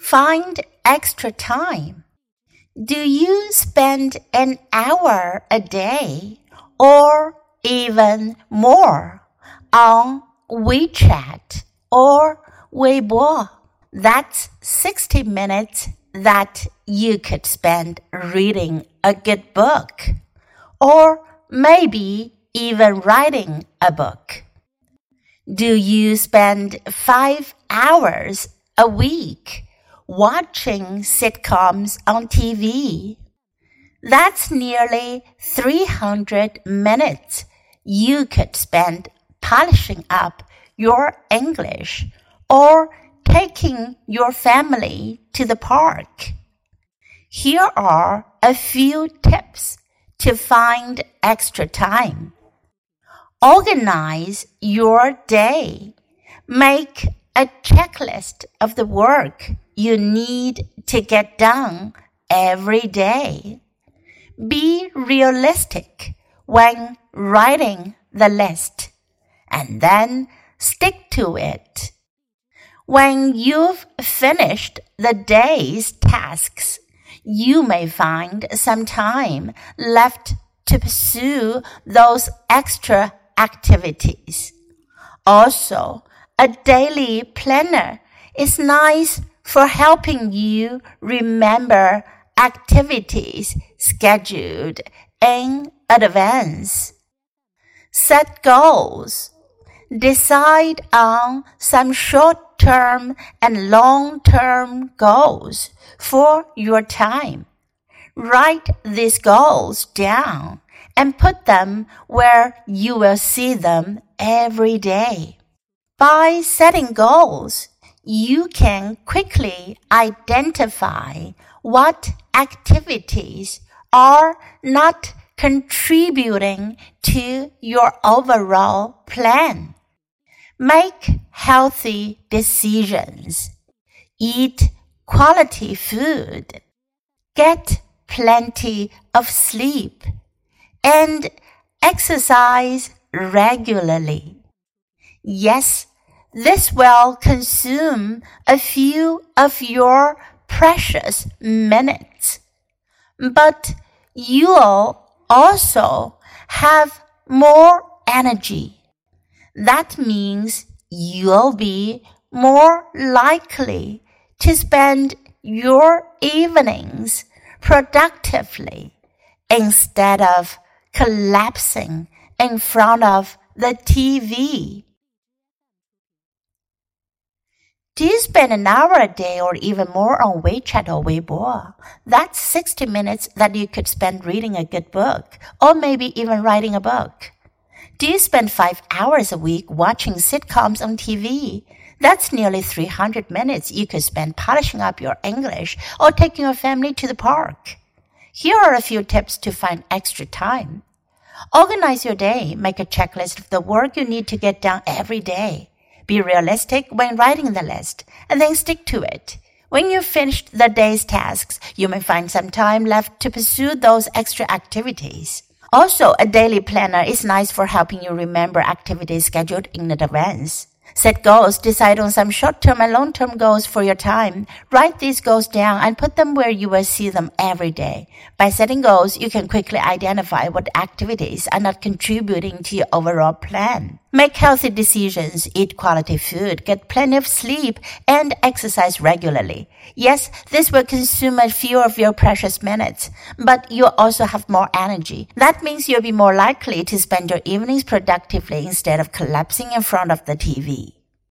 Find extra time. Do you spend an hour a day or even more on WeChat or Weibo? That's 60 minutes that you could spend reading a good book or maybe even writing a book. Do you spend five hours a week watching sitcoms on TV? That's nearly 300 minutes you could spend polishing up your English or taking your family to the park. Here are a few tips to find extra time. Organize your day. Make a checklist of the work you need to get done every day. Be realistic when writing the list and then stick to it. When you've finished the day's tasks, you may find some time left to pursue those extra activities. Also, a daily planner is nice for helping you remember activities scheduled in advance. Set goals. Decide on some short term and long term goals for your time. Write these goals down and put them where you will see them every day. By setting goals, you can quickly identify what activities are not contributing to your overall plan. Make healthy decisions. Eat quality food. Get plenty of sleep and exercise regularly. Yes, this will consume a few of your precious minutes, but you'll also have more energy. That means you'll be more likely to spend your evenings productively instead of collapsing in front of the TV. Do you spend an hour a day or even more on WeChat or Weibo? That's 60 minutes that you could spend reading a good book or maybe even writing a book. Do you spend five hours a week watching sitcoms on TV? That's nearly 300 minutes you could spend polishing up your English or taking your family to the park. Here are a few tips to find extra time. Organize your day. Make a checklist of the work you need to get done every day. Be realistic when writing the list and then stick to it. When you've finished the day's tasks, you may find some time left to pursue those extra activities. Also, a daily planner is nice for helping you remember activities scheduled in advance. Set goals, decide on some short-term and long-term goals for your time. Write these goals down and put them where you will see them every day. By setting goals, you can quickly identify what activities are not contributing to your overall plan. Make healthy decisions, eat quality food, get plenty of sleep, and exercise regularly. Yes, this will consume a few of your precious minutes, but you'll also have more energy. That means you'll be more likely to spend your evenings productively instead of collapsing in front of the TV.